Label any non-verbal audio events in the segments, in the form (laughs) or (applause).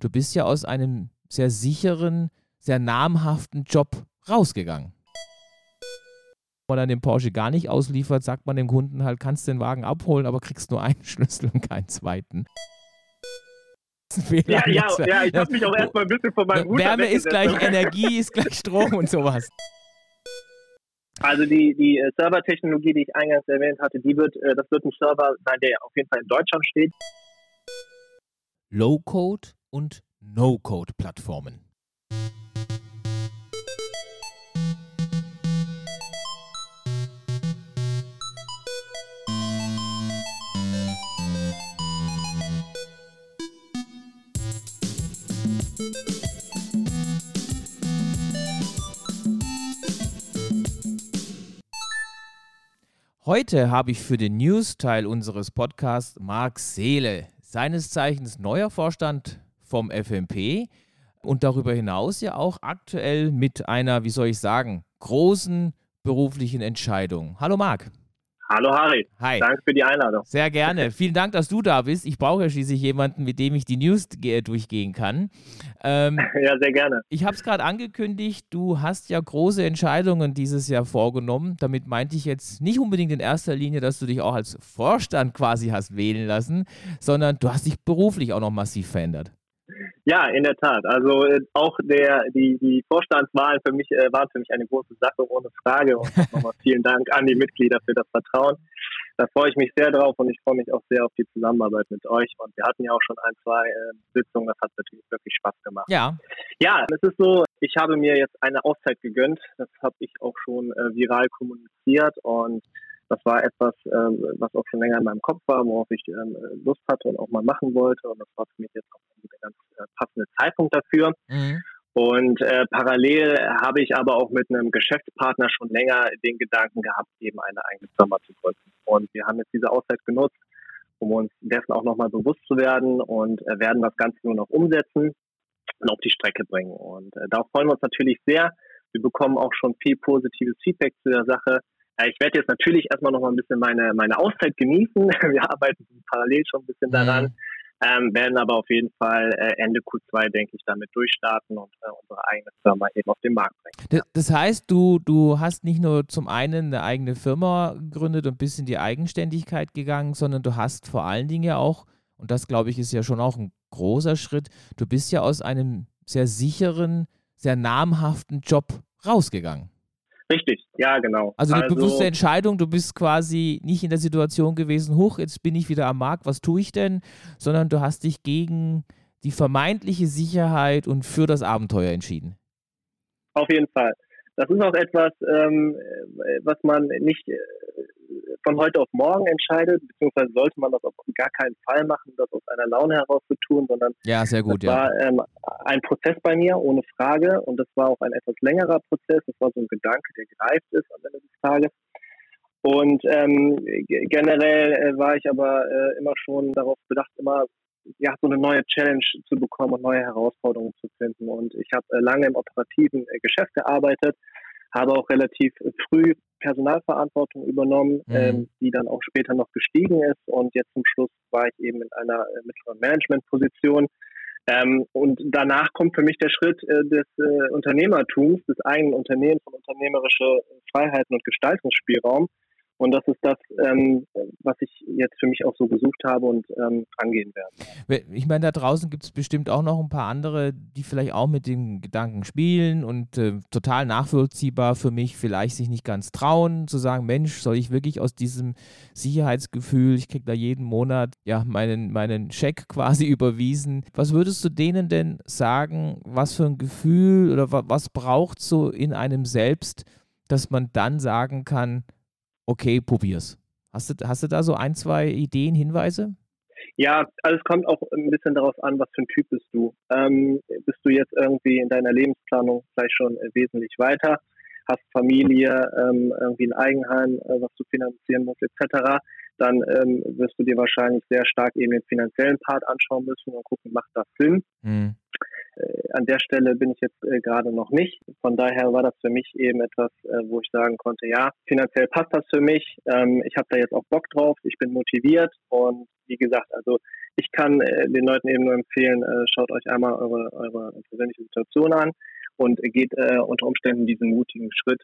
du bist ja aus einem sehr sicheren, sehr namhaften Job rausgegangen. Wenn man dann den Porsche gar nicht ausliefert, sagt man dem Kunden halt, kannst den Wagen abholen, aber kriegst nur einen (laughs) Schlüssel und keinen zweiten. Ja, ja, ja, ich habe mich auch erstmal ein bisschen von meinem Router Wärme ist gleich Energie, ist gleich Strom und sowas. Also die, die äh, Servertechnologie, die ich eingangs erwähnt hatte, die wird, äh, das wird ein Server sein, der auf jeden Fall in Deutschland steht. Low-Code und No-Code-Plattformen. Heute habe ich für den News-Teil unseres Podcasts Marc Seele, seines Zeichens neuer Vorstand vom FMP und darüber hinaus ja auch aktuell mit einer, wie soll ich sagen, großen beruflichen Entscheidung. Hallo Marc. Hallo Harry. Hi. Danke für die Einladung. Sehr gerne. (laughs) Vielen Dank, dass du da bist. Ich brauche ja schließlich jemanden, mit dem ich die News durchgehen kann. Ähm, (laughs) ja, sehr gerne. Ich habe es gerade angekündigt, du hast ja große Entscheidungen dieses Jahr vorgenommen. Damit meinte ich jetzt nicht unbedingt in erster Linie, dass du dich auch als Vorstand quasi hast wählen lassen, sondern du hast dich beruflich auch noch massiv verändert. Ja, in der Tat. Also äh, auch der, die, die Vorstandswahlen für mich äh, waren für mich eine große Sache, ohne Frage. Und nochmal (laughs) vielen Dank an die Mitglieder für das Vertrauen. Da freue ich mich sehr drauf und ich freue mich auch sehr auf die Zusammenarbeit mit euch. Und wir hatten ja auch schon ein, zwei äh, Sitzungen, das hat natürlich wirklich Spaß gemacht. Ja. Ja, es ist so, ich habe mir jetzt eine Auszeit gegönnt. Das habe ich auch schon äh, viral kommuniziert und das war etwas, ähm, was auch schon länger in meinem Kopf war, worauf ich ähm, Lust hatte und auch mal machen wollte. Und das war für mich jetzt auch der ganz äh, passende Zeitpunkt dafür. Mhm. Und äh, parallel habe ich aber auch mit einem Geschäftspartner schon länger den Gedanken gehabt, eben eine eigene Firma zu gründen. Und wir haben jetzt diese Auszeit genutzt, um uns dessen auch nochmal bewusst zu werden und äh, werden das Ganze nur noch umsetzen und auf die Strecke bringen. Und äh, darauf freuen wir uns natürlich sehr. Wir bekommen auch schon viel positives Feedback zu der Sache. Ich werde jetzt natürlich erstmal noch mal ein bisschen meine, meine Auszeit genießen. (laughs) Wir arbeiten parallel schon ein bisschen daran. Mhm. Ähm, werden aber auf jeden Fall äh, Ende Q2, denke ich, damit durchstarten und äh, unsere eigene Firma eben auf den Markt bringen. Das heißt, du, du hast nicht nur zum einen eine eigene Firma gegründet und bist in die Eigenständigkeit gegangen, sondern du hast vor allen Dingen ja auch, und das glaube ich ist ja schon auch ein großer Schritt, du bist ja aus einem sehr sicheren, sehr namhaften Job rausgegangen. Richtig, ja, genau. Also eine also, bewusste Entscheidung, du bist quasi nicht in der Situation gewesen, hoch, jetzt bin ich wieder am Markt, was tue ich denn? Sondern du hast dich gegen die vermeintliche Sicherheit und für das Abenteuer entschieden. Auf jeden Fall. Das ist auch etwas, ähm, was man nicht äh, von heute auf morgen entscheidet, beziehungsweise sollte man das auf gar keinen Fall machen, das aus einer Laune heraus zu tun, sondern ja, sehr gut, das ja. war ähm, ein Prozess bei mir, ohne Frage, und das war auch ein etwas längerer Prozess, das war so ein Gedanke, der gereift ist am Ende des Tages. Und ähm, generell äh, war ich aber äh, immer schon darauf bedacht, immer ja, so eine neue Challenge zu bekommen und neue Herausforderungen zu finden. Und ich habe äh, lange im operativen äh, Geschäft gearbeitet, habe auch relativ früh Personalverantwortung übernommen, mhm. ähm, die dann auch später noch gestiegen ist. Und jetzt zum Schluss war ich eben in einer äh, mittleren Managementposition. Ähm, und danach kommt für mich der Schritt äh, des äh, Unternehmertums, des eigenen Unternehmens und unternehmerische Freiheiten und Gestaltungsspielraum. Und das ist das, ähm, was ich jetzt für mich auch so gesucht habe und ähm, angehen werde. Ich meine, da draußen gibt es bestimmt auch noch ein paar andere, die vielleicht auch mit den Gedanken spielen und äh, total nachvollziehbar für mich vielleicht sich nicht ganz trauen, zu sagen, Mensch, soll ich wirklich aus diesem Sicherheitsgefühl, ich kriege da jeden Monat ja meinen, meinen Scheck (laughs) quasi überwiesen. Was würdest du denen denn sagen, was für ein Gefühl oder was braucht so in einem selbst, dass man dann sagen kann, okay, probier's. Hast du, hast du da so ein, zwei Ideen, Hinweise? Ja, also es kommt auch ein bisschen darauf an, was für ein Typ bist du. Ähm, bist du jetzt irgendwie in deiner Lebensplanung vielleicht schon äh, wesentlich weiter, hast Familie, ähm, irgendwie ein Eigenheim, äh, was du finanzieren musst, etc., dann ähm, wirst du dir wahrscheinlich sehr stark eben den finanziellen Part anschauen müssen und gucken, macht das Sinn? Mhm. Äh, an der Stelle bin ich jetzt äh, gerade noch nicht. Von daher war das für mich eben etwas, äh, wo ich sagen konnte, ja, finanziell passt das für mich. Ähm, ich habe da jetzt auch Bock drauf, ich bin motiviert und wie gesagt, also ich kann äh, den Leuten eben nur empfehlen, äh, schaut euch einmal eure, eure persönliche Situation an und geht äh, unter Umständen diesen mutigen Schritt,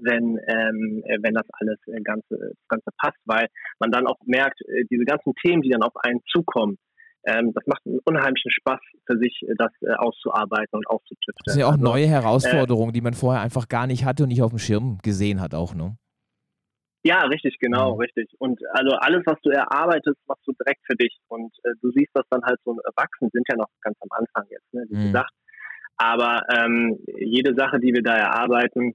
wenn, ähm, äh, wenn das alles Ganze, das Ganze passt, weil man dann auch merkt, diese ganzen Themen, die dann auf einen zukommen, ähm, das macht einen unheimlichen Spaß für sich, äh, das äh, auszuarbeiten und auszutüfteln. Das sind ja auch also, neue Herausforderungen, äh, die man vorher einfach gar nicht hatte und nicht auf dem Schirm gesehen hat auch, ne? Ja, richtig, genau, mhm. richtig. Und also alles, was du erarbeitest, machst du direkt für dich. Und äh, du siehst das dann halt so erwachsen, sind ja noch ganz am Anfang jetzt, ne, wie mhm. gesagt. Aber ähm, jede Sache, die wir da erarbeiten,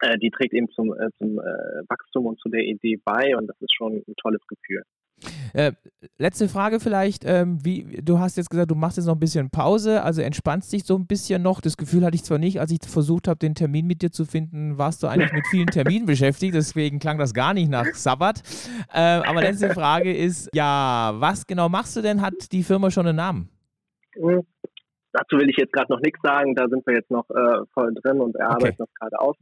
äh, die trägt eben zum, äh, zum äh, Wachstum und zu der Idee bei und das ist schon ein tolles Gefühl. Äh, letzte Frage vielleicht, ähm, wie, du hast jetzt gesagt, du machst jetzt noch ein bisschen Pause, also entspannst dich so ein bisschen noch. Das Gefühl hatte ich zwar nicht, als ich versucht habe, den Termin mit dir zu finden, warst du eigentlich mit vielen Terminen (laughs) beschäftigt, deswegen klang das gar nicht nach Sabbat. Äh, aber letzte Frage ist, ja, was genau machst du denn? Hat die Firma schon einen Namen? Hm, dazu will ich jetzt gerade noch nichts sagen, da sind wir jetzt noch äh, voll drin und erarbeiten okay. das gerade aus.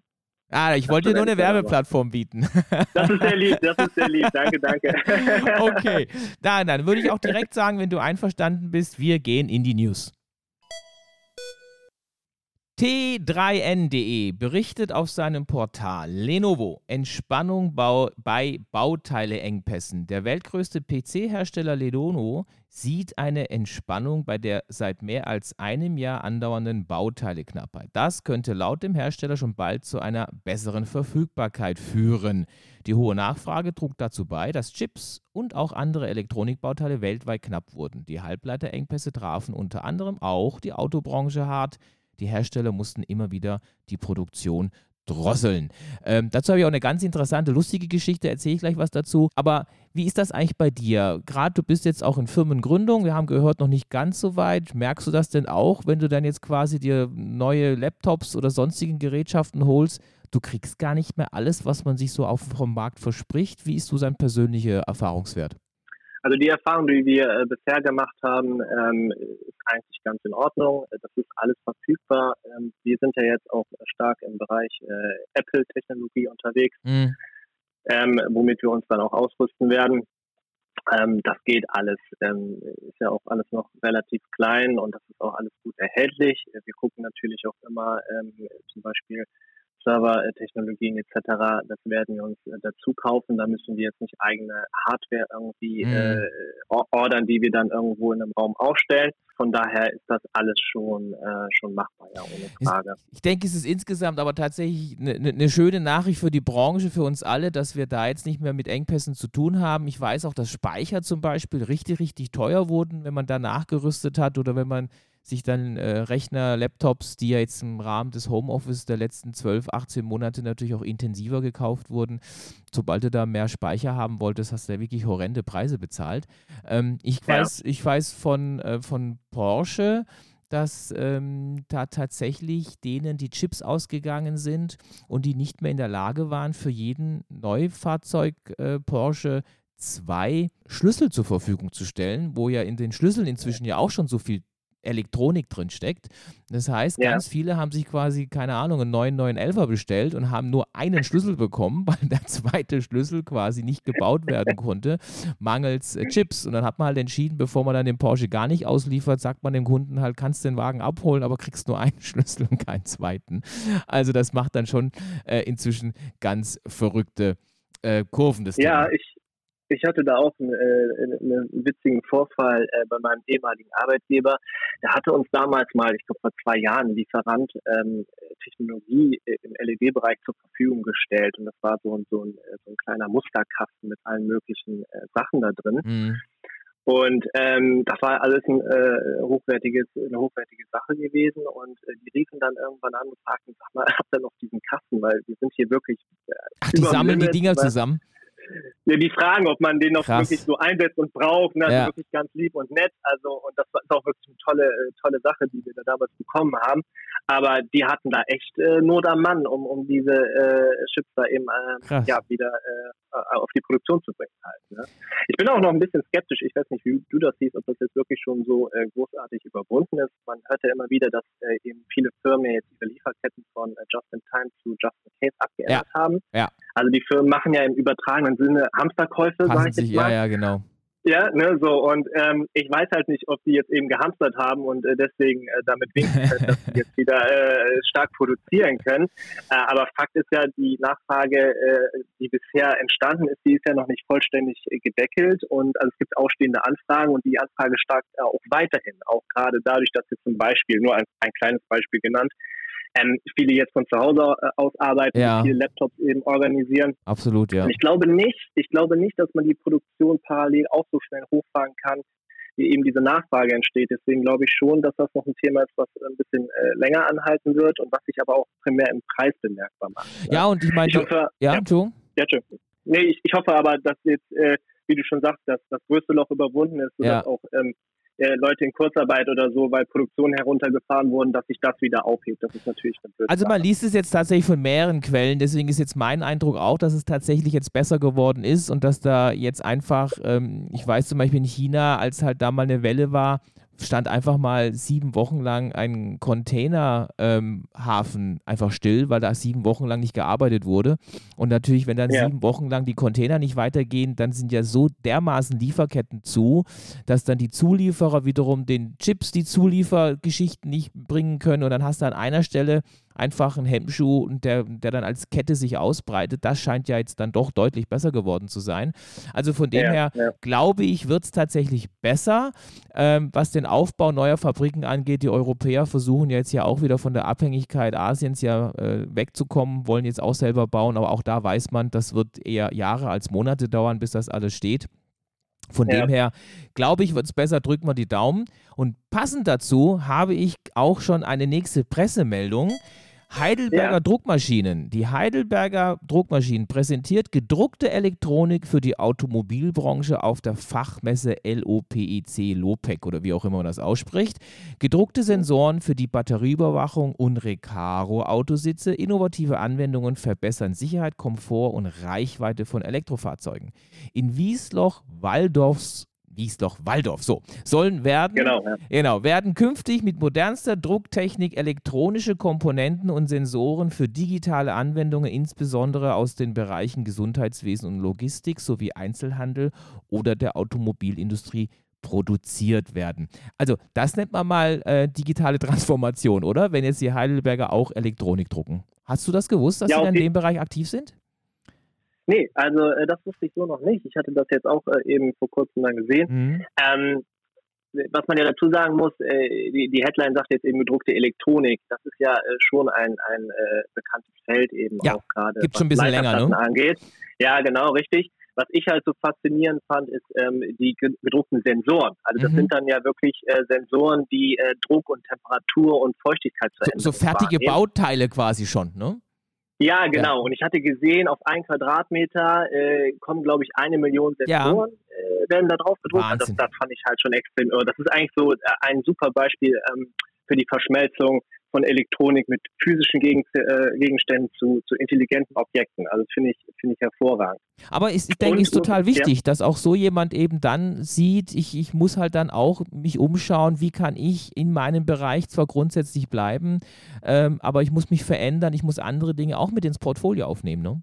Ah, ich wollte dir nur eine Werbeplattform bieten. (laughs) Das ist sehr lieb, das ist sehr lieb. Danke, danke. (laughs) Okay, dann, dann würde ich auch direkt sagen, wenn du einverstanden bist, wir gehen in die News. T3N.de berichtet auf seinem Portal Lenovo Entspannung bei Bauteileengpässen. Der weltgrößte PC-Hersteller Lenovo sieht eine Entspannung bei der seit mehr als einem Jahr andauernden Bauteileknappheit. Das könnte laut dem Hersteller schon bald zu einer besseren Verfügbarkeit führen. Die hohe Nachfrage trug dazu bei, dass Chips und auch andere Elektronikbauteile weltweit knapp wurden. Die Halbleiterengpässe trafen unter anderem auch die Autobranche hart. Die Hersteller mussten immer wieder die Produktion drosseln. Ähm, dazu habe ich auch eine ganz interessante, lustige Geschichte, erzähle ich gleich was dazu. Aber wie ist das eigentlich bei dir? Gerade du bist jetzt auch in Firmengründung, wir haben gehört, noch nicht ganz so weit. Merkst du das denn auch, wenn du dann jetzt quasi dir neue Laptops oder sonstigen Gerätschaften holst? Du kriegst gar nicht mehr alles, was man sich so auf vom Markt verspricht. Wie ist so sein persönlicher Erfahrungswert? Also die Erfahrung, die wir äh, bisher gemacht haben, ähm, ist eigentlich ganz in Ordnung. Das ist alles verfügbar. Ähm, wir sind ja jetzt auch stark im Bereich äh, Apple-Technologie unterwegs, mhm. ähm, womit wir uns dann auch ausrüsten werden. Das geht alles. Ist ja auch alles noch relativ klein und das ist auch alles gut erhältlich. Wir gucken natürlich auch immer zum Beispiel Servertechnologien etc., das werden wir uns äh, dazu kaufen. Da müssen wir jetzt nicht eigene Hardware irgendwie mhm. äh, ordern, die wir dann irgendwo in einem Raum aufstellen. Von daher ist das alles schon, äh, schon machbar, ja, ohne Frage. Ich denke, es ist insgesamt aber tatsächlich eine ne, ne schöne Nachricht für die Branche, für uns alle, dass wir da jetzt nicht mehr mit Engpässen zu tun haben. Ich weiß auch, dass Speicher zum Beispiel richtig, richtig teuer wurden, wenn man da nachgerüstet hat oder wenn man sich dann äh, Rechner, Laptops, die ja jetzt im Rahmen des Homeoffice der letzten 12, 18 Monate natürlich auch intensiver gekauft wurden. Sobald du da mehr Speicher haben wolltest, hast du ja wirklich horrende Preise bezahlt. Ähm, ich, ja. weiß, ich weiß von, äh, von Porsche, dass ähm, da tatsächlich denen die Chips ausgegangen sind und die nicht mehr in der Lage waren, für jeden Neufahrzeug äh, Porsche zwei Schlüssel zur Verfügung zu stellen, wo ja in den Schlüsseln inzwischen ja auch schon so viel Elektronik drin steckt. Das heißt, ja. ganz viele haben sich quasi, keine Ahnung, einen neuen 911er bestellt und haben nur einen Schlüssel bekommen, (laughs) weil der zweite Schlüssel quasi nicht gebaut werden konnte, mangels äh, Chips. Und dann hat man halt entschieden, bevor man dann den Porsche gar nicht ausliefert, sagt man dem Kunden halt, kannst den Wagen abholen, aber kriegst nur einen (laughs) Schlüssel und keinen zweiten. Also das macht dann schon äh, inzwischen ganz verrückte äh, Kurven. Das ja, Thema. ich ich hatte da auch einen, äh, einen witzigen Vorfall äh, bei meinem ehemaligen Arbeitgeber. Der hatte uns damals mal, ich glaube vor zwei Jahren, Lieferant ähm, Technologie äh, im LED-Bereich zur Verfügung gestellt. Und das war so, so, ein, äh, so ein kleiner Musterkasten mit allen möglichen äh, Sachen da drin. Mhm. Und ähm, das war alles ein, äh, hochwertiges, eine hochwertige Sache gewesen. Und äh, die riefen dann irgendwann an und fragten, sag mal, (laughs) habt ihr noch diesen Kasten? Weil wir sind hier wirklich. Äh, Ach, die sammeln Limit, die Dinger zusammen? Ja, die fragen, ob man den noch Krass. wirklich so einsetzt und braucht. Ne? Also ja. wirklich ganz lieb und nett. Also, und das ist auch wirklich eine tolle, äh, tolle Sache, die wir da damals bekommen haben. Aber die hatten da echt äh, Not am Mann, um, um diese äh, Chips da eben äh, ja, wieder äh, auf die Produktion zu bringen halt. Ne? Ich bin auch noch ein bisschen skeptisch. Ich weiß nicht, wie du das siehst, ob das jetzt wirklich schon so äh, großartig überwunden ist. Man hört ja immer wieder, dass äh, eben viele Firmen jetzt ihre Lieferketten von äh, Just-in-Time zu Just-in-Case abgeändert ja. haben. Ja. Also die Firmen machen ja im übertragenen Sinne Hamsterkäufe, sage ich jetzt mal. Ja, ja, genau. Ja, ne, so und ähm, ich weiß halt nicht, ob die jetzt eben gehamstert haben und äh, deswegen äh, damit winken können, dass sie jetzt wieder (laughs) äh, stark produzieren können. Äh, aber Fakt ist ja, die Nachfrage, äh, die bisher entstanden ist, die ist ja noch nicht vollständig äh, gedeckelt und also es gibt ausstehende Anfragen und die Anfrage stark äh, auch weiterhin, auch gerade dadurch, dass wir zum Beispiel, nur ein, ein kleines Beispiel genannt, ähm, viele jetzt von zu Hause äh, aus arbeiten, ja. viele Laptops eben organisieren. Absolut, ja. Und ich glaube nicht, ich glaube nicht, dass man die Produktion parallel auch so schnell hochfahren kann, wie eben diese Nachfrage entsteht. Deswegen glaube ich schon, dass das noch ein Thema ist, was ein bisschen äh, länger anhalten wird und was sich aber auch primär im Preis bemerkbar macht. Ja, und ich meine, ja, ja, ja, ja, Nee, ich, ich hoffe aber, dass jetzt, äh, wie du schon sagst, dass das größte Loch überwunden ist, sodass ja. auch ähm, äh, Leute in Kurzarbeit oder so, weil Produktionen heruntergefahren wurden, dass sich das wieder aufhebt. Das ist natürlich eine Also man liest es jetzt tatsächlich von mehreren Quellen, deswegen ist jetzt mein Eindruck auch, dass es tatsächlich jetzt besser geworden ist und dass da jetzt einfach, ähm, ich weiß zum Beispiel in China, als halt da mal eine Welle war, stand einfach mal sieben Wochen lang ein Containerhafen ähm, einfach still, weil da sieben Wochen lang nicht gearbeitet wurde. Und natürlich, wenn dann ja. sieben Wochen lang die Container nicht weitergehen, dann sind ja so dermaßen Lieferketten zu, dass dann die Zulieferer wiederum den Chips die Zuliefergeschichten nicht bringen können. Und dann hast du an einer Stelle einfach ein Hemdschuh, der, der dann als Kette sich ausbreitet. Das scheint ja jetzt dann doch deutlich besser geworden zu sein. Also von dem ja, her ja. glaube ich, wird es tatsächlich besser. Ähm, was den Aufbau neuer Fabriken angeht, die Europäer versuchen jetzt ja auch wieder von der Abhängigkeit Asiens ja äh, wegzukommen, wollen jetzt auch selber bauen, aber auch da weiß man, das wird eher Jahre als Monate dauern, bis das alles steht. Von ja. dem her, glaube ich, wird es besser, drücken wir die Daumen. Und passend dazu habe ich auch schon eine nächste Pressemeldung. Heidelberger ja. Druckmaschinen. Die Heidelberger Druckmaschinen präsentiert gedruckte Elektronik für die Automobilbranche auf der Fachmesse LOPEC Lopec oder wie auch immer man das ausspricht. Gedruckte Sensoren für die Batterieüberwachung und Recaro-Autositze. Innovative Anwendungen verbessern Sicherheit, Komfort und Reichweite von Elektrofahrzeugen. In Wiesloch, Waldorfs Wiesloch, Waldorf, so, sollen werden, genau, ja. genau, werden künftig mit modernster Drucktechnik elektronische Komponenten und Sensoren für digitale Anwendungen, insbesondere aus den Bereichen Gesundheitswesen und Logistik sowie Einzelhandel oder der Automobilindustrie produziert werden. Also das nennt man mal äh, digitale Transformation, oder? Wenn jetzt die Heidelberger auch Elektronik drucken. Hast du das gewusst, dass ja, sie in dem Bereich aktiv sind? Nee, also äh, das wusste ich so noch nicht. Ich hatte das jetzt auch äh, eben vor kurzem dann gesehen. Mhm. Ähm, was man ja dazu sagen muss, äh, die, die Headline sagt jetzt eben gedruckte Elektronik. Das ist ja äh, schon ein, ein äh, bekanntes Feld eben ja, auch gerade. Gibt schon ein bisschen länger, ne? Angeht. Ja, genau, richtig. Was ich halt so faszinierend fand, ist ähm, die gedruckten Sensoren. Also das mhm. sind dann ja wirklich äh, Sensoren, die äh, Druck und Temperatur und Feuchtigkeit So, so fertige wahrnehmen. Bauteile quasi schon, ne? Ja, genau. Ja. Und ich hatte gesehen, auf ein Quadratmeter äh, kommen, glaube ich, eine Million Sensoren ja. äh, werden da drauf gedruckt. Also das, das, fand ich halt schon extrem. Das ist eigentlich so äh, ein super Beispiel ähm, für die Verschmelzung von Elektronik mit physischen Gegen, äh, Gegenständen zu, zu intelligenten Objekten. Also finde ich, finde ich hervorragend. Aber ich, ich denke, es ist total wichtig, ja. dass auch so jemand eben dann sieht, ich, ich muss halt dann auch mich umschauen, wie kann ich in meinem Bereich zwar grundsätzlich bleiben, ähm, aber ich muss mich verändern, ich muss andere Dinge auch mit ins Portfolio aufnehmen, ne?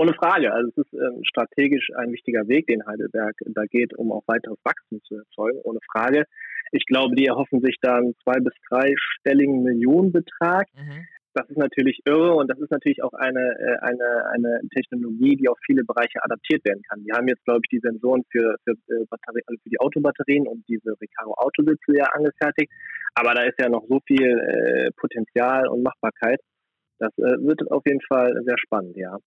Ohne Frage. Also es ist ähm, strategisch ein wichtiger Weg, den Heidelberg da geht, um auch weiteres Wachstum zu erzeugen, ohne Frage. Ich glaube, die erhoffen sich da einen zwei- bis dreistelligen Millionenbetrag. Mhm. Das ist natürlich irre und das ist natürlich auch eine, äh, eine, eine Technologie, die auf viele Bereiche adaptiert werden kann. Die haben jetzt, glaube ich, die Sensoren für, für, äh, Batterie, also für die Autobatterien und diese Recaro Autositze ja angefertigt. Aber da ist ja noch so viel äh, Potenzial und Machbarkeit. Das äh, wird auf jeden Fall sehr spannend, ja.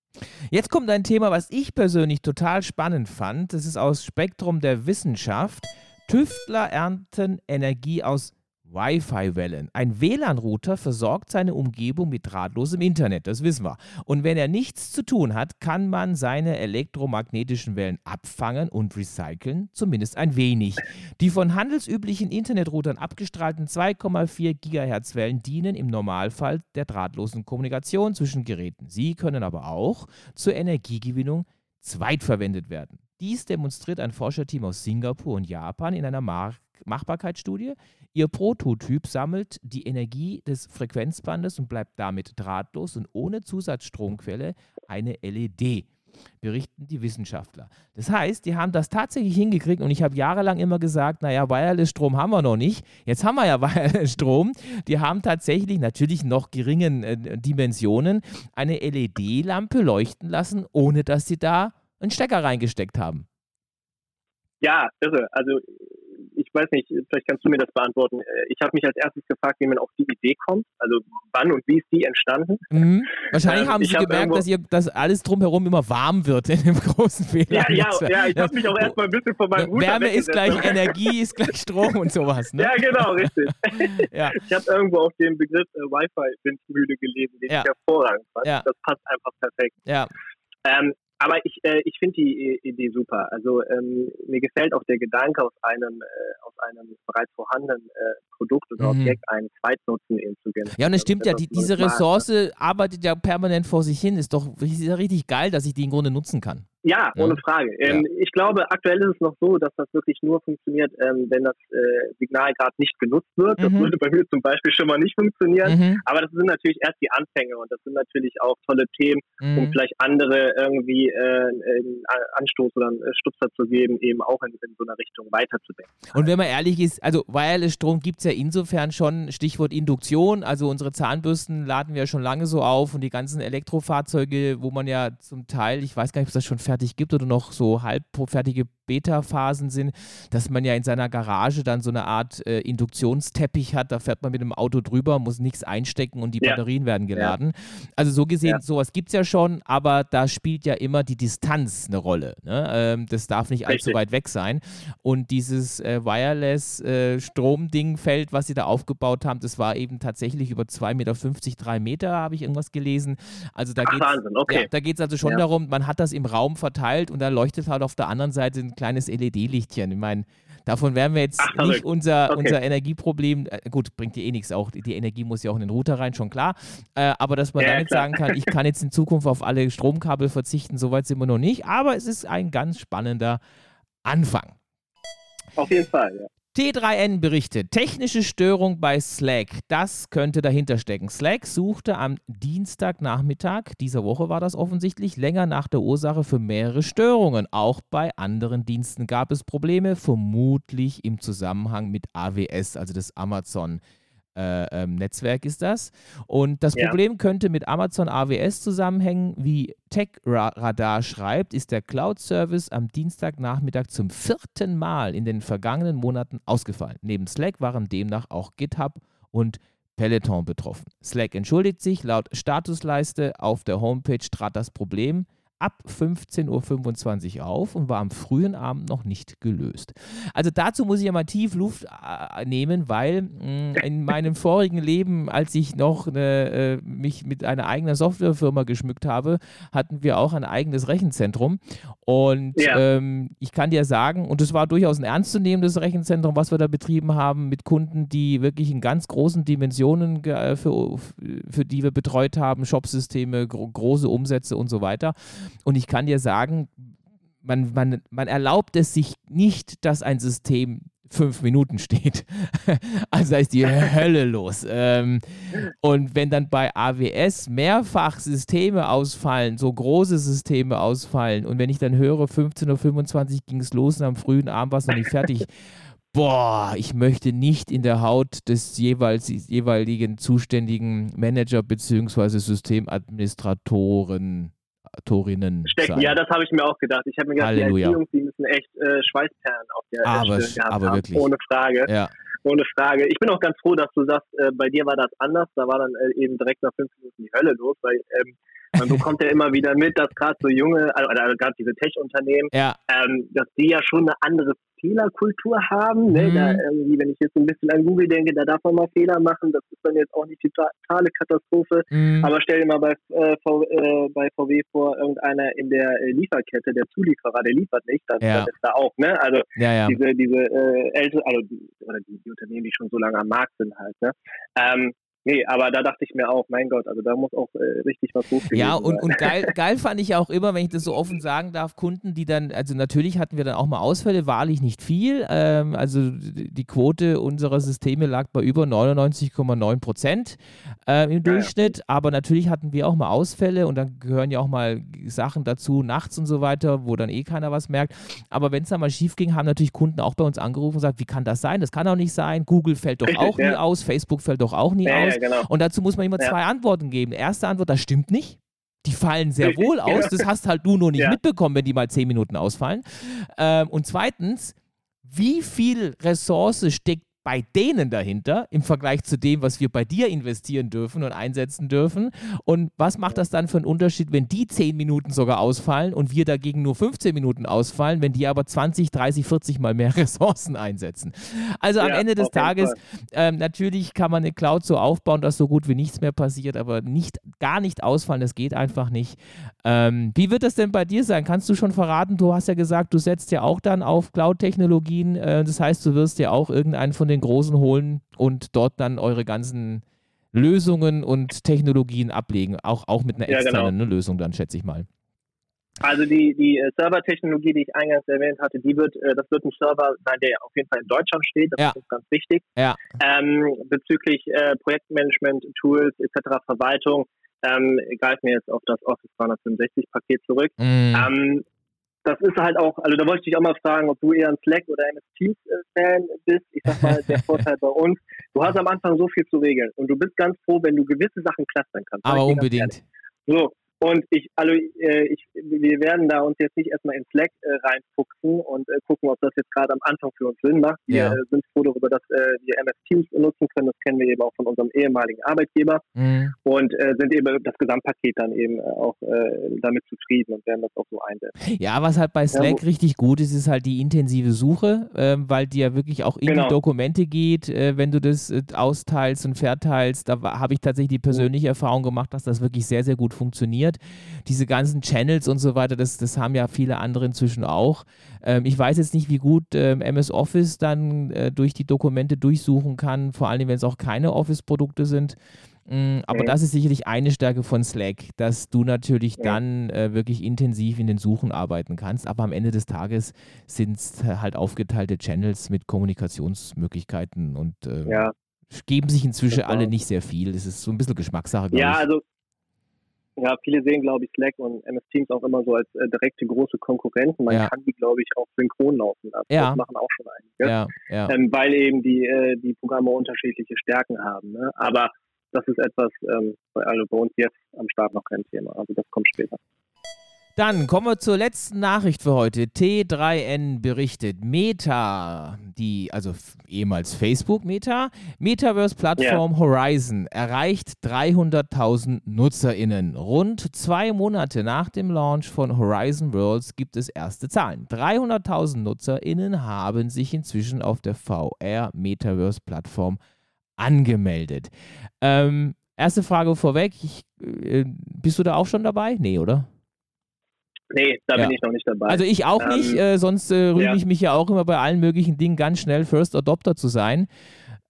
Jetzt kommt ein Thema, was ich persönlich total spannend fand. Das ist aus Spektrum der Wissenschaft. Tüftler ernten Energie aus Wi-Fi-Wellen. Ein WLAN-Router versorgt seine Umgebung mit drahtlosem Internet, das wissen wir. Und wenn er nichts zu tun hat, kann man seine elektromagnetischen Wellen abfangen und recyceln, zumindest ein wenig. Die von handelsüblichen Internetroutern abgestrahlten 2,4 GHz-Wellen dienen im Normalfall der drahtlosen Kommunikation zwischen Geräten. Sie können aber auch zur Energiegewinnung zweitverwendet werden. Dies demonstriert ein Forscherteam aus Singapur und Japan in einer Mar Machbarkeitsstudie. Ihr Prototyp sammelt die Energie des Frequenzbandes und bleibt damit drahtlos und ohne Zusatzstromquelle eine LED. berichten die Wissenschaftler. Das heißt, die haben das tatsächlich hingekriegt und ich habe jahrelang immer gesagt, naja, Wireless-Strom haben wir noch nicht. Jetzt haben wir ja (laughs) Wireless-Strom. Die haben tatsächlich natürlich noch geringen äh, Dimensionen eine LED-Lampe leuchten lassen, ohne dass sie da einen Stecker reingesteckt haben. Ja, irre. Also ich weiß nicht, vielleicht kannst du mir das beantworten. Äh, ich habe mich als erstes gefragt, wie man auf die Idee kommt. Also wann und wie ist die entstanden? Mhm. Wahrscheinlich ähm, haben sie hab gemerkt, dass, ihr, dass alles drumherum immer warm wird in dem großen Fehler. Ja, ja, ja, ich habe mich auch erstmal ein bisschen von meinem Router Wärme ist gleich Energie, ist gleich Strom und sowas. Ne? (laughs) Ja, genau, richtig. (laughs) ja. Ich habe irgendwo auf den Begriff äh, Wi-Fi-Windmühle gelesen, den ja. ich hervorragend fand. Ja. Das passt einfach perfekt. Ja. Ähm, aber ich, äh, ich finde die Idee super. Also ähm, mir gefällt auch der Gedanke, aus einem, äh, aus einem bereits vorhandenen äh, Produkt oder mhm. Objekt einen Zweitnutzen eben zu generieren. Ja, und es stimmt ja, die, diese Ressource arbeitet ja permanent vor sich hin. Ist doch ist ja richtig geil, dass ich die im Grunde nutzen kann. Ja, ohne Frage. Ähm, ja. Ich glaube, aktuell ist es noch so, dass das wirklich nur funktioniert, ähm, wenn das äh, Signal gerade nicht genutzt wird. Mhm. Das würde bei mir zum Beispiel schon mal nicht funktionieren. Mhm. Aber das sind natürlich erst die Anfänge und das sind natürlich auch tolle Themen, mhm. um vielleicht andere irgendwie äh, Anstoß oder einen Stupser zu geben, eben auch in, in so einer Richtung weiterzudenken. Und wenn man ehrlich ist, also Wireless-Strom gibt es ja insofern schon, Stichwort Induktion, also unsere Zahnbürsten laden wir ja schon lange so auf und die ganzen Elektrofahrzeuge, wo man ja zum Teil, ich weiß gar nicht, ob das schon fertig gibt oder noch so halbfertige Beta-Phasen sind, dass man ja in seiner Garage dann so eine Art äh, Induktionsteppich hat. Da fährt man mit dem Auto drüber, muss nichts einstecken und die ja. Batterien werden geladen. Ja. Also so gesehen, ja. sowas gibt es ja schon, aber da spielt ja immer die Distanz eine Rolle. Ne? Ähm, das darf nicht Richtig. allzu weit weg sein. Und dieses äh, Wireless-Stromding-Feld, äh, was sie da aufgebaut haben, das war eben tatsächlich über 2,50 Meter, 3 Meter, habe ich irgendwas gelesen. Also da geht es okay. ja, also schon darum, man hat das im Raum verteilt und da leuchtet halt auf der anderen Seite ein kleines LED-Lichtchen. Ich meine, davon werden wir jetzt Ach, nicht unser, okay. unser Energieproblem, äh, gut, bringt dir eh nichts auch, die Energie muss ja auch in den Router rein, schon klar, äh, aber dass man ja, damit klar. sagen kann, ich kann jetzt in Zukunft auf alle Stromkabel verzichten, soweit sind wir noch nicht, aber es ist ein ganz spannender Anfang. Auf jeden Fall, ja. T3N berichtet, technische Störung bei Slack. Das könnte dahinter stecken. Slack suchte am Dienstagnachmittag, dieser Woche war das offensichtlich, länger nach der Ursache für mehrere Störungen. Auch bei anderen Diensten gab es Probleme, vermutlich im Zusammenhang mit AWS, also das Amazon äh, ähm, Netzwerk ist das. Und das ja. Problem könnte mit Amazon AWS zusammenhängen. Wie TechRadar schreibt, ist der Cloud-Service am Dienstagnachmittag zum vierten Mal in den vergangenen Monaten ausgefallen. Neben Slack waren demnach auch GitHub und Peloton betroffen. Slack entschuldigt sich, laut Statusleiste auf der Homepage trat das Problem ab 15.25 Uhr auf und war am frühen Abend noch nicht gelöst. Also dazu muss ich ja mal tief Luft äh, nehmen, weil mh, mm, in meinem vorigen Leben, als ich noch eine, äh, mich mit einer eigenen Softwarefirma geschmückt habe, hatten wir auch ein eigenes Rechenzentrum. Und ja. ähm, ich kann dir sagen, und es war durchaus ein ernstzunehmendes Rechenzentrum, was wir da betrieben haben, mit Kunden, die wirklich in ganz großen Dimensionen äh, für, für die wir betreut haben, Shopsysteme, gro große Umsätze und so weiter. Und ich kann dir sagen, man, man, man erlaubt es sich nicht, dass ein System fünf Minuten steht. (laughs) also da ist die Hölle los. Ähm, und wenn dann bei AWS mehrfach Systeme ausfallen, so große Systeme ausfallen, und wenn ich dann höre, 15.25 Uhr ging es los und am frühen Abend war es noch nicht fertig. (laughs) Boah, ich möchte nicht in der Haut des jeweils, jeweiligen zuständigen Manager bzw. Systemadministratoren Torinnen stecken. Sein. Ja, das habe ich mir auch gedacht. Ich habe mir gedacht, Halleluja. die Jungs, die müssen echt äh, Schweißperlen auf der aber, Stirn gehabt aber haben. Wirklich. Ohne Frage. Ja. Ohne Frage. Ich bin auch ganz froh, dass du sagst, äh, bei dir war das anders. Da war dann äh, eben direkt nach fünf Minuten die Hölle los, weil ähm, man (laughs) bekommt ja immer wieder mit, dass gerade so junge, also, also gerade diese Tech-Unternehmen, ja. ähm, dass die ja schon eine andere Fehlerkultur haben. Ne? Mhm. Da irgendwie, wenn ich jetzt ein bisschen an Google denke, da darf man mal Fehler machen. Das ist dann jetzt auch nicht die totale Katastrophe. Mhm. Aber stell dir mal bei, äh, v, äh, bei VW vor, irgendeiner in der äh, Lieferkette, der Zulieferer, der liefert nicht, dann, ja. ist da auch. Ne? Also ja, ja. diese, diese äh, ältere, also die, oder die, die, Unternehmen, die schon so lange am Markt sind halt. Ne? Ähm, Nee, aber da dachte ich mir auch, mein Gott, also da muss auch äh, richtig was hochgehen. Ja, und, und geil, geil fand ich auch immer, wenn ich das so offen sagen darf, Kunden, die dann, also natürlich hatten wir dann auch mal Ausfälle, wahrlich nicht viel. Ähm, also die Quote unserer Systeme lag bei über 99,9 Prozent äh, im Durchschnitt, ja, aber natürlich hatten wir auch mal Ausfälle und dann gehören ja auch mal Sachen dazu, nachts und so weiter, wo dann eh keiner was merkt. Aber wenn es dann mal schief ging, haben natürlich Kunden auch bei uns angerufen und gesagt, wie kann das sein? Das kann doch nicht sein. Google fällt doch auch ja. nie aus, Facebook fällt doch auch nie aus aus. Genau. Und dazu muss man immer zwei Antworten geben. Erste Antwort, das stimmt nicht. Die fallen sehr wohl aus. Das hast halt du nur nicht mitbekommen, wenn die mal zehn Minuten ausfallen. Ähm, und zweitens, wie viel Ressource steckt bei denen dahinter im Vergleich zu dem, was wir bei dir investieren dürfen und einsetzen dürfen? Und was macht das dann für einen Unterschied, wenn die 10 Minuten sogar ausfallen und wir dagegen nur 15 Minuten ausfallen, wenn die aber 20, 30, 40 mal mehr (laughs) Ressourcen einsetzen? Also am ja, Ende des Tages, ähm, natürlich kann man eine Cloud so aufbauen, dass so gut wie nichts mehr passiert, aber nicht, gar nicht ausfallen, das geht einfach nicht. Ähm, wie wird das denn bei dir sein? Kannst du schon verraten, du hast ja gesagt, du setzt ja auch dann auf Cloud-Technologien, äh, das heißt, du wirst ja auch irgendeinen von den Großen holen und dort dann eure ganzen Lösungen und Technologien ablegen. Auch, auch mit einer externen ja, genau. Lösung dann, schätze ich mal. Also die, die äh, Server-Technologie, die ich eingangs erwähnt hatte, die wird, äh, das wird ein Server sein, der auf jeden Fall in Deutschland steht. Das ja. ist ganz wichtig. Ja. Ähm, bezüglich äh, Projektmanagement, Tools etc., Verwaltung, ähm, greifen wir jetzt auf das Office 365-Paket zurück. Mm. Ähm, das ist halt auch, also da wollte ich dich auch mal fragen, ob du eher ein Slack oder MS Teams Fan bist. Ich sag mal, der (laughs) Vorteil bei uns, du hast am Anfang so viel zu regeln und du bist ganz froh, wenn du gewisse Sachen clustern kannst. Aber unbedingt. So, und ich, also äh, ich, wir werden da uns jetzt nicht erstmal in Slack äh, reinfuchsen und äh, gucken, ob das jetzt gerade am Anfang für uns Sinn macht. Wir ja. Äh, sind froh darüber, dass äh, wir MS Teams benutzen können. Das kennen wir eben auch von unserem ehemaligen Arbeitgeber mhm. und äh, sind eben das Gesamtpaket dann eben auch damit zufrieden und werden das auch so einsetzen. Ja, was halt bei Slack ja, richtig gut ist, ist halt die intensive Suche, äh, weil die ja wirklich auch in genau. die Dokumente geht, wenn du das austeilst und verteilst. Da habe ich tatsächlich die persönliche Erfahrung gemacht, dass das wirklich sehr, sehr gut funktioniert funktioniert. Diese ganzen Channels und so weiter, das, das haben ja viele andere inzwischen auch. Ähm, ich weiß jetzt nicht, wie gut ähm, MS Office dann äh, durch die Dokumente durchsuchen kann, vor allem wenn es auch keine Office-Produkte sind. Mm, aber das ist sicherlich eine Stärke von Slack, dass du natürlich ja. dann äh, wirklich intensiv in den Suchen arbeiten kannst. Aber am Ende des Tages sind es halt aufgeteilte Channels mit Kommunikationsmöglichkeiten und äh, ja. geben sich inzwischen alle nicht sehr viel. Das ist so ein bisschen Geschmackssache. Ja, also ja, viele sehen, glaube ich, Slack und MS Teams auch immer so als äh, direkte große Konkurrenten. Man ja. kann die, glaube ich, auch synchron laufen lassen. Ja. Das machen auch schon einige. Ja, ja. Ähm, weil eben die, äh, die Programme unterschiedliche Stärken haben. Ne? Aber das ist etwas, ähm, also bei uns jetzt am Start noch kein Thema. Also das kommt später. Dann kommen wir zur letzten Nachricht für heute. T3N berichtet, Meta, die, also ehemals Facebook Meta, Metaverse-Plattform yeah. Horizon erreicht 300.000 NutzerInnen. Rund zwei Monate nach dem Launch von Horizon Worlds gibt es erste Zahlen. 300.000 NutzerInnen haben sich inzwischen auf der VR-Metaverse-Plattform angemeldet. Ähm, erste Frage vorweg, ich, äh, bist du da auch schon dabei? Nee, oder? Nee, da ja. bin ich noch nicht dabei. Also ich auch ähm, nicht, äh, sonst äh, rühme ja. ich mich ja auch immer bei allen möglichen Dingen ganz schnell First Adopter zu sein.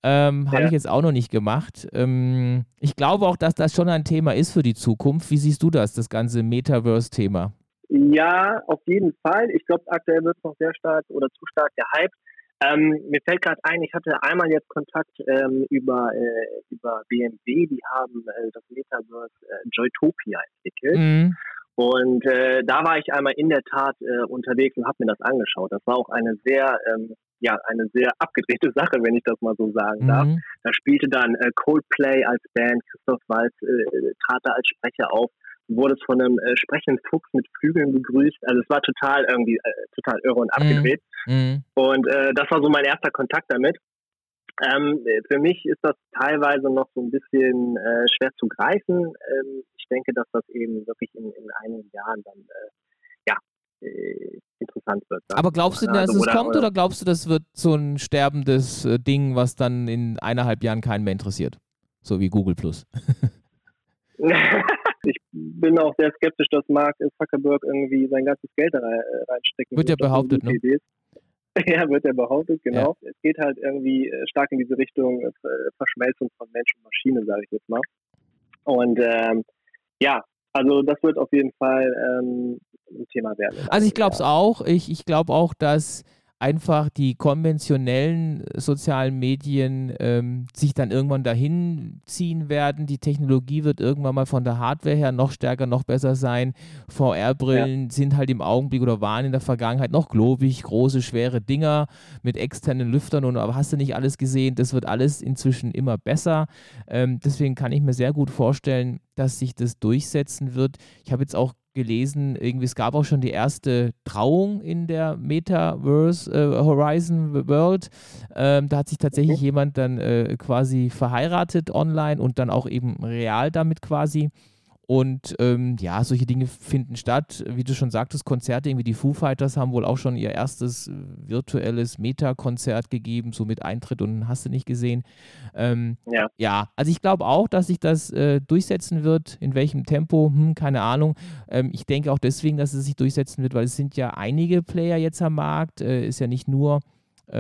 Ähm, ja. Habe ich jetzt auch noch nicht gemacht. Ähm, ich glaube auch, dass das schon ein Thema ist für die Zukunft. Wie siehst du das, das ganze Metaverse-Thema? Ja, auf jeden Fall. Ich glaube, aktuell wird es noch sehr stark oder zu stark gehypt. Ähm, mir fällt gerade ein, ich hatte einmal jetzt Kontakt ähm, über, äh, über BMW, die haben äh, das Metaverse äh, Joytopia entwickelt. Mhm. Und äh, da war ich einmal in der Tat äh, unterwegs und habe mir das angeschaut. Das war auch eine sehr, ähm, ja, eine sehr abgedrehte (laughs) Sache, wenn ich das mal so sagen darf. Mhm. Da spielte dann äh, Coldplay als Band, Christoph Walz äh, trat da als Sprecher auf, wurde es von einem äh, sprechenden Fuchs mit Flügeln begrüßt. Also es war total irgendwie äh, total irre und mhm. abgedreht. Mhm. Und äh, das war so mein erster Kontakt damit. Ähm, für mich ist das teilweise noch so ein bisschen äh, schwer zu greifen. Ähm, ich denke, dass das eben wirklich in, in einigen Jahren dann äh, ja, äh, interessant wird. Aber glaubst du, dass also, es oder, kommt oder, oder glaubst du, das wird so ein sterbendes äh, Ding, was dann in eineinhalb Jahren keinen mehr interessiert? So wie Google Plus. (laughs) (laughs) ich bin auch sehr skeptisch, dass Mark Zuckerberg irgendwie sein ganzes Geld da reinstecken wird. Wird ja behauptet, ne? (laughs) Ja, wird ja behauptet, genau. Ja. Es geht halt irgendwie äh, stark in diese Richtung äh, Verschmelzung von Mensch und Maschine, sage ich jetzt mal. Und ähm, ja, also das wird auf jeden Fall ähm, ein Thema werden. Also ich glaube es auch. Ich, ich glaube auch, dass einfach die konventionellen sozialen Medien ähm, sich dann irgendwann dahin ziehen werden. Die Technologie wird irgendwann mal von der Hardware her noch stärker, noch besser sein. VR-Brillen ja. sind halt im Augenblick oder waren in der Vergangenheit noch globig, große, schwere Dinger mit externen Lüftern und aber hast du nicht alles gesehen? Das wird alles inzwischen immer besser. Ähm, deswegen kann ich mir sehr gut vorstellen, dass sich das durchsetzen wird. Ich habe jetzt auch gelesen, irgendwie es gab auch schon die erste Trauung in der Metaverse äh, Horizon World. Ähm, da hat sich tatsächlich okay. jemand dann äh, quasi verheiratet online und dann auch eben real damit quasi. Und ähm, ja, solche Dinge finden statt. Wie du schon sagtest, Konzerte, irgendwie die Foo Fighters haben wohl auch schon ihr erstes äh, virtuelles Meta-Konzert gegeben, so mit Eintritt und hast du nicht gesehen. Ähm, ja. ja, also ich glaube auch, dass sich das äh, durchsetzen wird. In welchem Tempo, hm, keine Ahnung. Ähm, ich denke auch deswegen, dass es sich durchsetzen wird, weil es sind ja einige Player jetzt am Markt. Äh, ist ja nicht nur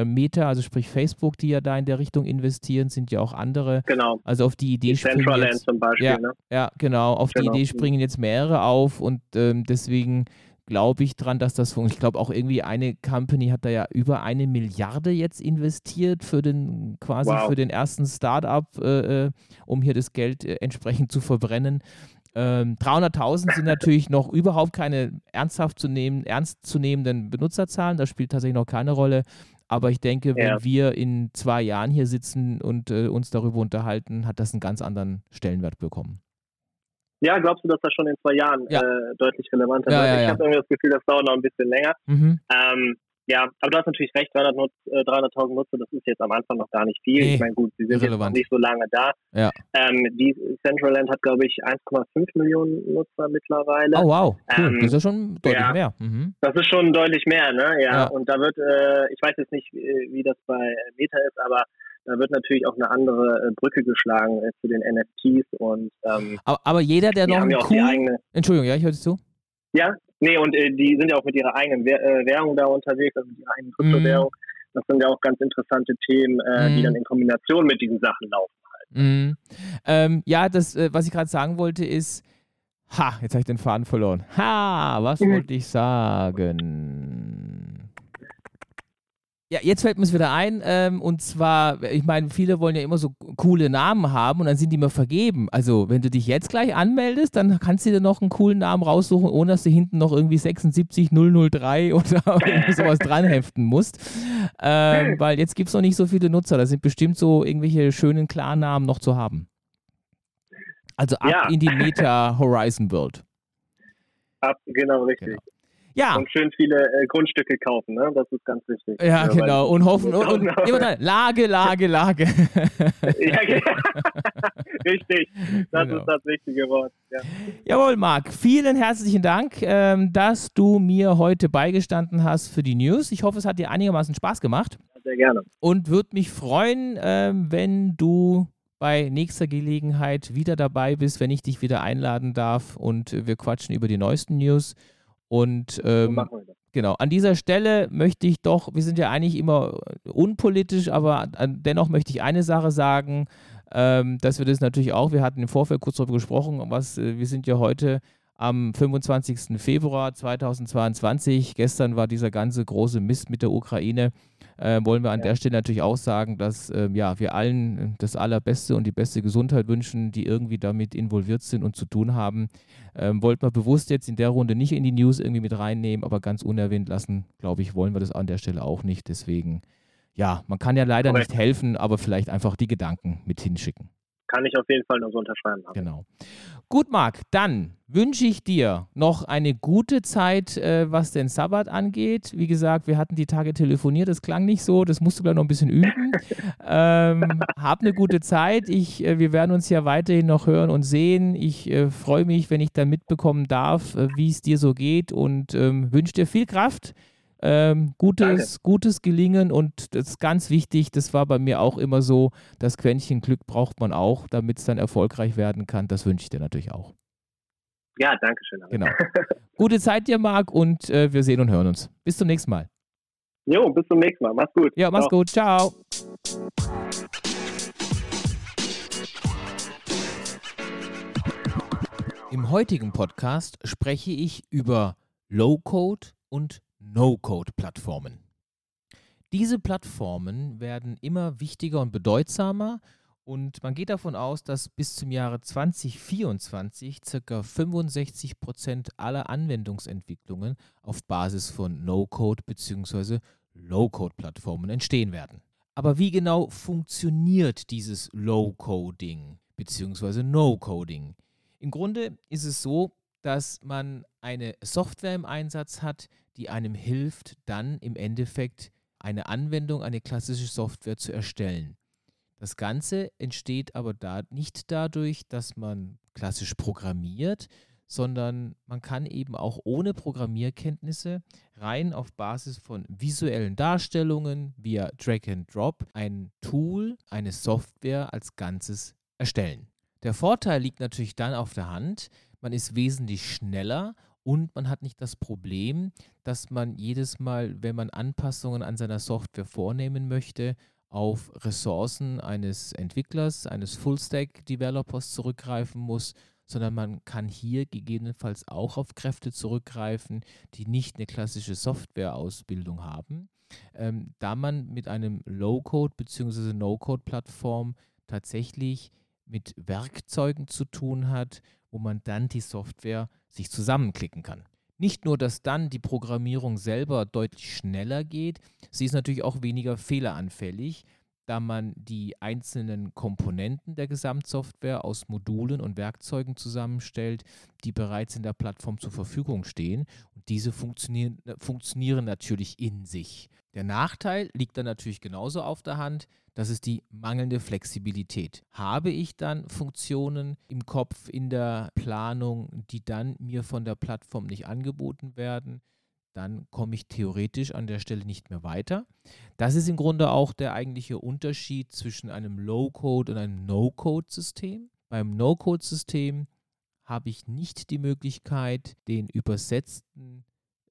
Meta, also sprich Facebook, die ja da in der Richtung investieren, sind ja auch andere. Genau. Also auf die Idee die springen jetzt, zum Beispiel. Ja, ne? ja genau. Auf genau. die Idee springen jetzt mehrere auf und ähm, deswegen glaube ich dran, dass das funktioniert. Ich glaube auch irgendwie eine Company hat da ja über eine Milliarde jetzt investiert für den quasi wow. für den ersten Startup, äh, äh um hier das Geld äh, entsprechend zu verbrennen. Ähm, 300.000 sind natürlich noch überhaupt keine ernsthaft zu nehmen, ernstzunehmenden Benutzerzahlen. Das spielt tatsächlich noch keine Rolle. Aber ich denke, wenn ja. wir in zwei Jahren hier sitzen und äh, uns darüber unterhalten, hat das einen ganz anderen Stellenwert bekommen. Ja, glaubst du, dass das schon in zwei Jahren ja. äh, deutlich relevanter ja, wird? ich habe irgendwie das Gefühl, das dauert noch ein bisschen länger. Mhm. Ähm, ja, aber du hast natürlich recht, 300.000 Nutz, äh, Nutzer, das ist jetzt am Anfang noch gar nicht viel. Nee, ich meine, gut, sie sind jetzt noch nicht so lange da. Ja. Ähm, die Central Land hat, glaube ich, 1,5 Millionen Nutzer mittlerweile. Oh, wow. Cool. Ähm, das ist schon deutlich ja, mehr. Mhm. Das ist schon deutlich mehr, ne? Ja. ja. Und da wird, äh, ich weiß jetzt nicht, wie das bei Meta ist, aber da wird natürlich auch eine andere äh, Brücke geschlagen äh, zu den NFTs und ähm, aber, aber, jeder, der noch einen coolen, Entschuldigung, ja, ich höre zu. Ja, Nee, und äh, die sind ja auch mit ihrer eigenen äh, Währung da unterwegs, also mit ihrer eigenen Kryptowährung. Mm. Das sind ja auch ganz interessante Themen, äh, mm. die dann in Kombination mit diesen Sachen laufen. Halt. Mm. Ähm, ja, das, äh, was ich gerade sagen wollte, ist, ha, jetzt habe ich den Faden verloren. Ha, was mhm. wollte ich sagen? Ja, jetzt fällt mir es wieder ein. Ähm, und zwar, ich meine, viele wollen ja immer so coole Namen haben und dann sind die immer vergeben. Also, wenn du dich jetzt gleich anmeldest, dann kannst du dir noch einen coolen Namen raussuchen, ohne dass du hinten noch irgendwie 76003 (laughs) oder irgendwie sowas dranheften musst. Ähm, (laughs) weil jetzt gibt es noch nicht so viele Nutzer. Da sind bestimmt so irgendwelche schönen Klarnamen noch zu haben. Also ab ja. in die Meta Horizon World. Ab, genau, richtig. Genau. Ja. Und schön viele äh, Grundstücke kaufen, ne? Das ist ganz wichtig. Ja, ja genau. Und hoffen, (laughs) und, und immer dann, Lage, Lage, Lage. (laughs) ja, genau. (laughs) Richtig. Das genau. ist das wichtige Wort. Ja. Jawohl, Marc. Vielen herzlichen Dank, ähm, dass du mir heute beigestanden hast für die News. Ich hoffe, es hat dir einigermaßen Spaß gemacht. Sehr gerne. Und würde mich freuen, ähm, wenn du bei nächster Gelegenheit wieder dabei bist, wenn ich dich wieder einladen darf und wir quatschen über die neuesten News. Und ähm, genau, an dieser Stelle möchte ich doch, wir sind ja eigentlich immer unpolitisch, aber dennoch möchte ich eine Sache sagen, ähm, dass wir das natürlich auch, wir hatten im Vorfeld kurz darüber gesprochen, was, äh, wir sind ja heute am 25. Februar 2022. Gestern war dieser ganze große Mist mit der Ukraine. Äh, wollen wir an ja. der Stelle natürlich auch sagen, dass äh, ja, wir allen das Allerbeste und die beste Gesundheit wünschen, die irgendwie damit involviert sind und zu tun haben. Ähm, wollten wir bewusst jetzt in der Runde nicht in die News irgendwie mit reinnehmen, aber ganz unerwähnt lassen, glaube ich, wollen wir das an der Stelle auch nicht. Deswegen, ja, man kann ja leider Correct. nicht helfen, aber vielleicht einfach die Gedanken mit hinschicken kann ich auf jeden Fall noch so unterschreiben. Genau. Gut, Marc, dann wünsche ich dir noch eine gute Zeit, äh, was den Sabbat angeht. Wie gesagt, wir hatten die Tage telefoniert, das klang nicht so, das musst du gleich noch ein bisschen üben. (laughs) ähm, hab eine gute Zeit. Ich, äh, wir werden uns ja weiterhin noch hören und sehen. Ich äh, freue mich, wenn ich dann mitbekommen darf, äh, wie es dir so geht und ähm, wünsche dir viel Kraft ähm, gutes, gutes Gelingen und das ist ganz wichtig, das war bei mir auch immer so, das Quäntchen Glück braucht man auch, damit es dann erfolgreich werden kann. Das wünsche ich dir natürlich auch. Ja, danke schön. Genau. (laughs) Gute Zeit dir, Marc, und äh, wir sehen und hören uns. Bis zum nächsten Mal. Jo, bis zum nächsten Mal. Mach's gut. Ja, mach's Ciao. gut. Ciao. Im heutigen Podcast spreche ich über Low-Code und No-Code-Plattformen. Diese Plattformen werden immer wichtiger und bedeutsamer und man geht davon aus, dass bis zum Jahre 2024 ca. 65 Prozent aller Anwendungsentwicklungen auf Basis von No-Code bzw. Low-Code-Plattformen entstehen werden. Aber wie genau funktioniert dieses Low-Coding bzw. No-Coding? Im Grunde ist es so, dass man eine Software im Einsatz hat, die einem hilft, dann im Endeffekt eine Anwendung, eine klassische Software zu erstellen. Das Ganze entsteht aber da nicht dadurch, dass man klassisch programmiert, sondern man kann eben auch ohne Programmierkenntnisse rein auf Basis von visuellen Darstellungen via Drag and Drop ein Tool, eine Software als Ganzes erstellen. Der Vorteil liegt natürlich dann auf der Hand, man ist wesentlich schneller und man hat nicht das Problem, dass man jedes Mal, wenn man Anpassungen an seiner Software vornehmen möchte, auf Ressourcen eines Entwicklers, eines Full-Stack-Developers zurückgreifen muss, sondern man kann hier gegebenenfalls auch auf Kräfte zurückgreifen, die nicht eine klassische Software-Ausbildung haben, ähm, da man mit einem Low-Code bzw. No-Code-Plattform tatsächlich mit Werkzeugen zu tun hat, wo man dann die Software sich zusammenklicken kann. Nicht nur, dass dann die Programmierung selber deutlich schneller geht, sie ist natürlich auch weniger fehleranfällig, da man die einzelnen Komponenten der Gesamtsoftware aus Modulen und Werkzeugen zusammenstellt, die bereits in der Plattform zur Verfügung stehen. Und diese funktionieren, funktionieren natürlich in sich. Der Nachteil liegt dann natürlich genauso auf der Hand, das ist die mangelnde Flexibilität. Habe ich dann Funktionen im Kopf in der Planung, die dann mir von der Plattform nicht angeboten werden, dann komme ich theoretisch an der Stelle nicht mehr weiter. Das ist im Grunde auch der eigentliche Unterschied zwischen einem Low-Code und einem No-Code-System. Beim No-Code-System habe ich nicht die Möglichkeit, den übersetzten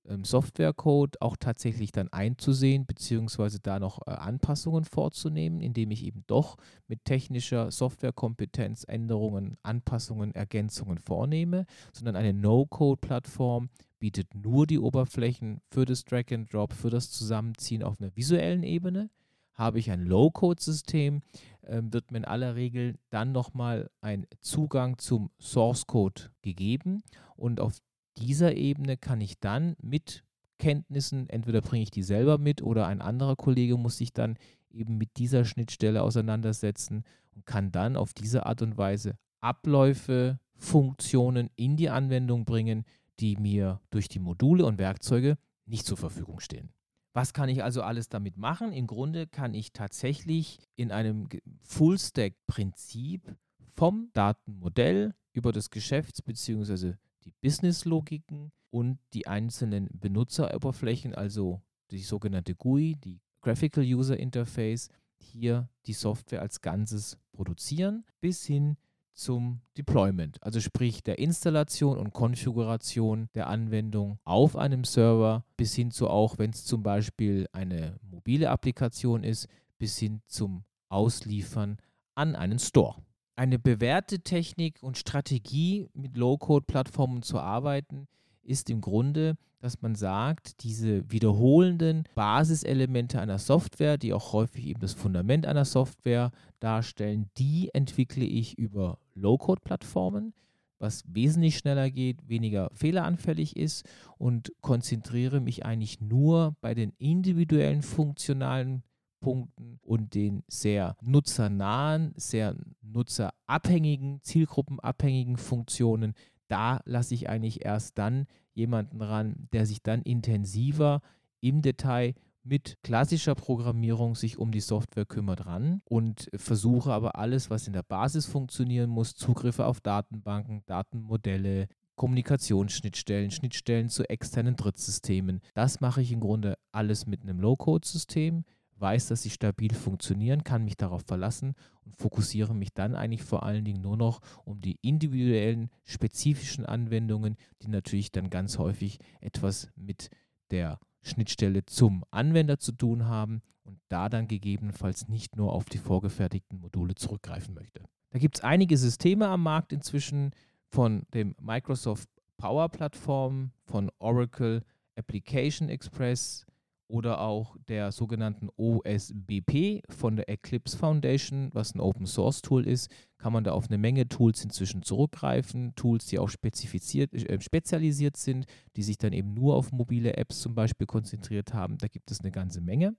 ähm, Softwarecode auch tatsächlich dann einzusehen, beziehungsweise da noch äh, Anpassungen vorzunehmen, indem ich eben doch mit technischer Softwarekompetenz Änderungen, Anpassungen, Ergänzungen vornehme, sondern eine No-Code-Plattform bietet nur die Oberflächen für das Drag and Drop, für das Zusammenziehen auf einer visuellen Ebene. Habe ich ein Low-Code-System, äh, wird mir in aller Regel dann nochmal ein Zugang zum Source-Code gegeben und auf dieser Ebene kann ich dann mit Kenntnissen, entweder bringe ich die selber mit oder ein anderer Kollege muss sich dann eben mit dieser Schnittstelle auseinandersetzen und kann dann auf diese Art und Weise Abläufe, Funktionen in die Anwendung bringen, die mir durch die Module und Werkzeuge nicht zur Verfügung stehen. Was kann ich also alles damit machen? Im Grunde kann ich tatsächlich in einem Full-Stack-Prinzip vom Datenmodell über das Geschäfts- bzw die Business-Logiken und die einzelnen Benutzeroberflächen, also die sogenannte GUI, die Graphical User Interface, hier die Software als Ganzes produzieren, bis hin zum Deployment, also sprich der Installation und Konfiguration der Anwendung auf einem Server, bis hin zu auch, wenn es zum Beispiel eine mobile Applikation ist, bis hin zum Ausliefern an einen Store eine bewährte Technik und Strategie, mit Low-Code-Plattformen zu arbeiten, ist im Grunde, dass man sagt, diese wiederholenden Basiselemente einer Software, die auch häufig eben das Fundament einer Software darstellen, die entwickle ich über Low-Code-Plattformen, was wesentlich schneller geht, weniger fehleranfällig ist und konzentriere mich eigentlich nur bei den individuellen funktionalen Punkten und den sehr nutzernahen, sehr nutzerabhängigen, zielgruppenabhängigen Funktionen, da lasse ich eigentlich erst dann jemanden ran, der sich dann intensiver im Detail mit klassischer Programmierung sich um die Software kümmert ran und versuche aber alles, was in der Basis funktionieren muss, Zugriffe auf Datenbanken, Datenmodelle, Kommunikationsschnittstellen, Schnittstellen zu externen Drittsystemen. Das mache ich im Grunde alles mit einem Low-Code-System weiß, dass sie stabil funktionieren, kann mich darauf verlassen und fokussiere mich dann eigentlich vor allen Dingen nur noch um die individuellen, spezifischen Anwendungen, die natürlich dann ganz häufig etwas mit der Schnittstelle zum Anwender zu tun haben und da dann gegebenenfalls nicht nur auf die vorgefertigten Module zurückgreifen möchte. Da gibt es einige Systeme am Markt inzwischen von dem Microsoft Power Plattform, von Oracle Application Express oder auch der sogenannten OSBP von der Eclipse Foundation, was ein Open Source Tool ist, kann man da auf eine Menge Tools inzwischen zurückgreifen. Tools, die auch spezifiziert, äh, spezialisiert sind, die sich dann eben nur auf mobile Apps zum Beispiel konzentriert haben. Da gibt es eine ganze Menge.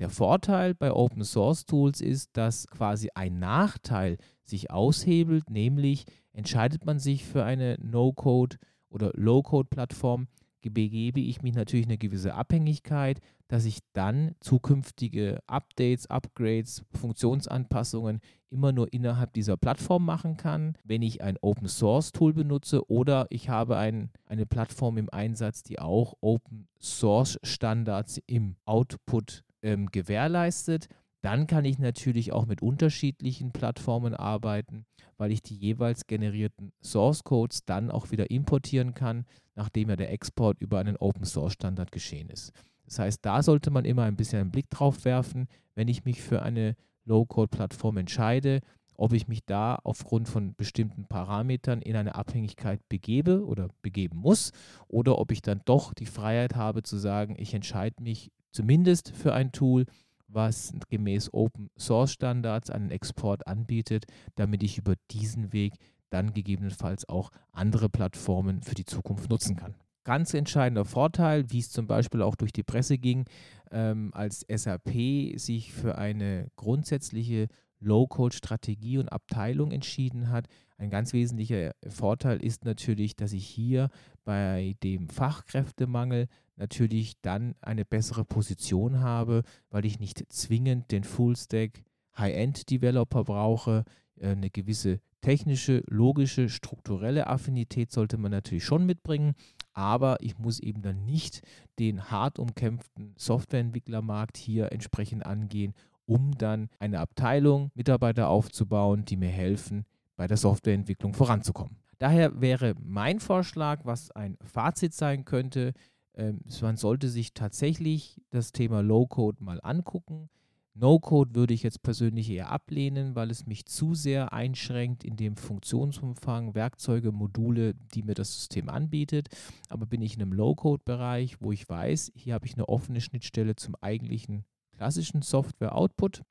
Der Vorteil bei Open Source Tools ist, dass quasi ein Nachteil sich aushebelt, nämlich entscheidet man sich für eine No-Code oder Low-Code-Plattform, begebe ich mich natürlich in eine gewisse Abhängigkeit, dass ich dann zukünftige Updates, Upgrades, Funktionsanpassungen immer nur innerhalb dieser Plattform machen kann, wenn ich ein Open Source Tool benutze oder ich habe ein, eine Plattform im Einsatz, die auch Open Source Standards im Output ähm, gewährleistet. Dann kann ich natürlich auch mit unterschiedlichen Plattformen arbeiten, weil ich die jeweils generierten Source Codes dann auch wieder importieren kann, nachdem ja der Export über einen Open Source Standard geschehen ist. Das heißt, da sollte man immer ein bisschen einen Blick drauf werfen, wenn ich mich für eine Low-Code-Plattform entscheide, ob ich mich da aufgrund von bestimmten Parametern in eine Abhängigkeit begebe oder begeben muss oder ob ich dann doch die Freiheit habe zu sagen, ich entscheide mich zumindest für ein Tool, was gemäß Open Source Standards einen Export anbietet, damit ich über diesen Weg dann gegebenenfalls auch andere Plattformen für die Zukunft nutzen kann. Ganz entscheidender Vorteil, wie es zum Beispiel auch durch die Presse ging, ähm, als SAP sich für eine grundsätzliche Low-Code-Strategie und Abteilung entschieden hat. Ein ganz wesentlicher Vorteil ist natürlich, dass ich hier bei dem Fachkräftemangel natürlich dann eine bessere Position habe, weil ich nicht zwingend den Full-Stack High-End-Developer brauche. Äh, eine gewisse technische, logische, strukturelle Affinität sollte man natürlich schon mitbringen, aber ich muss eben dann nicht den hart umkämpften Softwareentwicklermarkt hier entsprechend angehen, um dann eine Abteilung, Mitarbeiter aufzubauen, die mir helfen, bei der Softwareentwicklung voranzukommen. Daher wäre mein Vorschlag, was ein Fazit sein könnte, ähm, man sollte sich tatsächlich das Thema Low-Code mal angucken. No-Code würde ich jetzt persönlich eher ablehnen, weil es mich zu sehr einschränkt in dem Funktionsumfang, Werkzeuge, Module, die mir das System anbietet. Aber bin ich in einem Low-Code-Bereich, wo ich weiß, hier habe ich eine offene Schnittstelle zum eigentlichen klassischen Software-Output,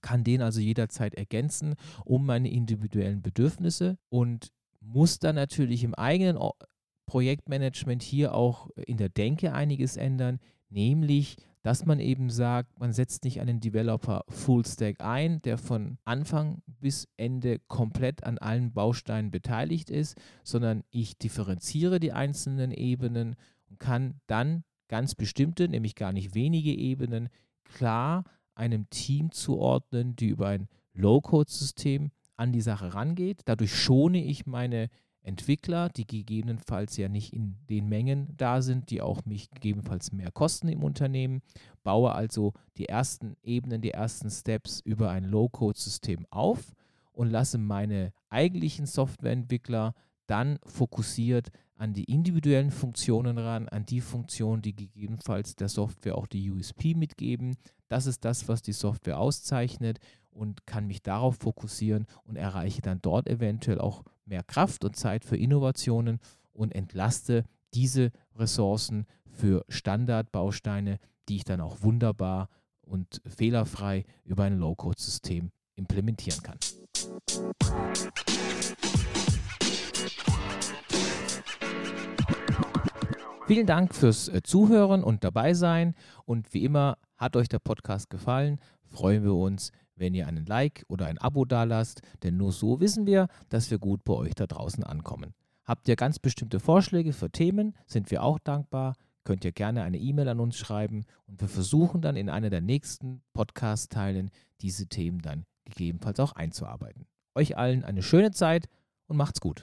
kann den also jederzeit ergänzen um meine individuellen Bedürfnisse und muss dann natürlich im eigenen Projektmanagement hier auch in der Denke einiges ändern, nämlich dass man eben sagt, man setzt nicht einen Developer Full Stack ein, der von Anfang bis Ende komplett an allen Bausteinen beteiligt ist, sondern ich differenziere die einzelnen Ebenen und kann dann ganz bestimmte, nämlich gar nicht wenige Ebenen, klar einem Team zuordnen, die über ein Low-Code-System an die Sache rangeht. Dadurch schone ich meine Entwickler, die gegebenenfalls ja nicht in den Mengen da sind, die auch mich gegebenenfalls mehr kosten im Unternehmen, baue also die ersten Ebenen, die ersten Steps über ein Low-Code-System auf und lasse meine eigentlichen Softwareentwickler dann fokussiert an die individuellen Funktionen ran, an die Funktionen, die gegebenenfalls der Software auch die USP mitgeben. Das ist das, was die Software auszeichnet und kann mich darauf fokussieren und erreiche dann dort eventuell auch mehr Kraft und Zeit für Innovationen und entlaste diese Ressourcen für Standardbausteine, die ich dann auch wunderbar und fehlerfrei über ein Low-Code-System implementieren kann. Vielen Dank fürs äh, Zuhören und dabei sein. Und wie immer, hat euch der Podcast gefallen, freuen wir uns, wenn ihr einen Like oder ein Abo dalasst, denn nur so wissen wir, dass wir gut bei euch da draußen ankommen. Habt ihr ganz bestimmte Vorschläge für Themen, sind wir auch dankbar. Könnt ihr gerne eine E-Mail an uns schreiben und wir versuchen dann in einer der nächsten Podcast-Teilen diese Themen dann gegebenenfalls auch einzuarbeiten. Euch allen eine schöne Zeit und macht's gut.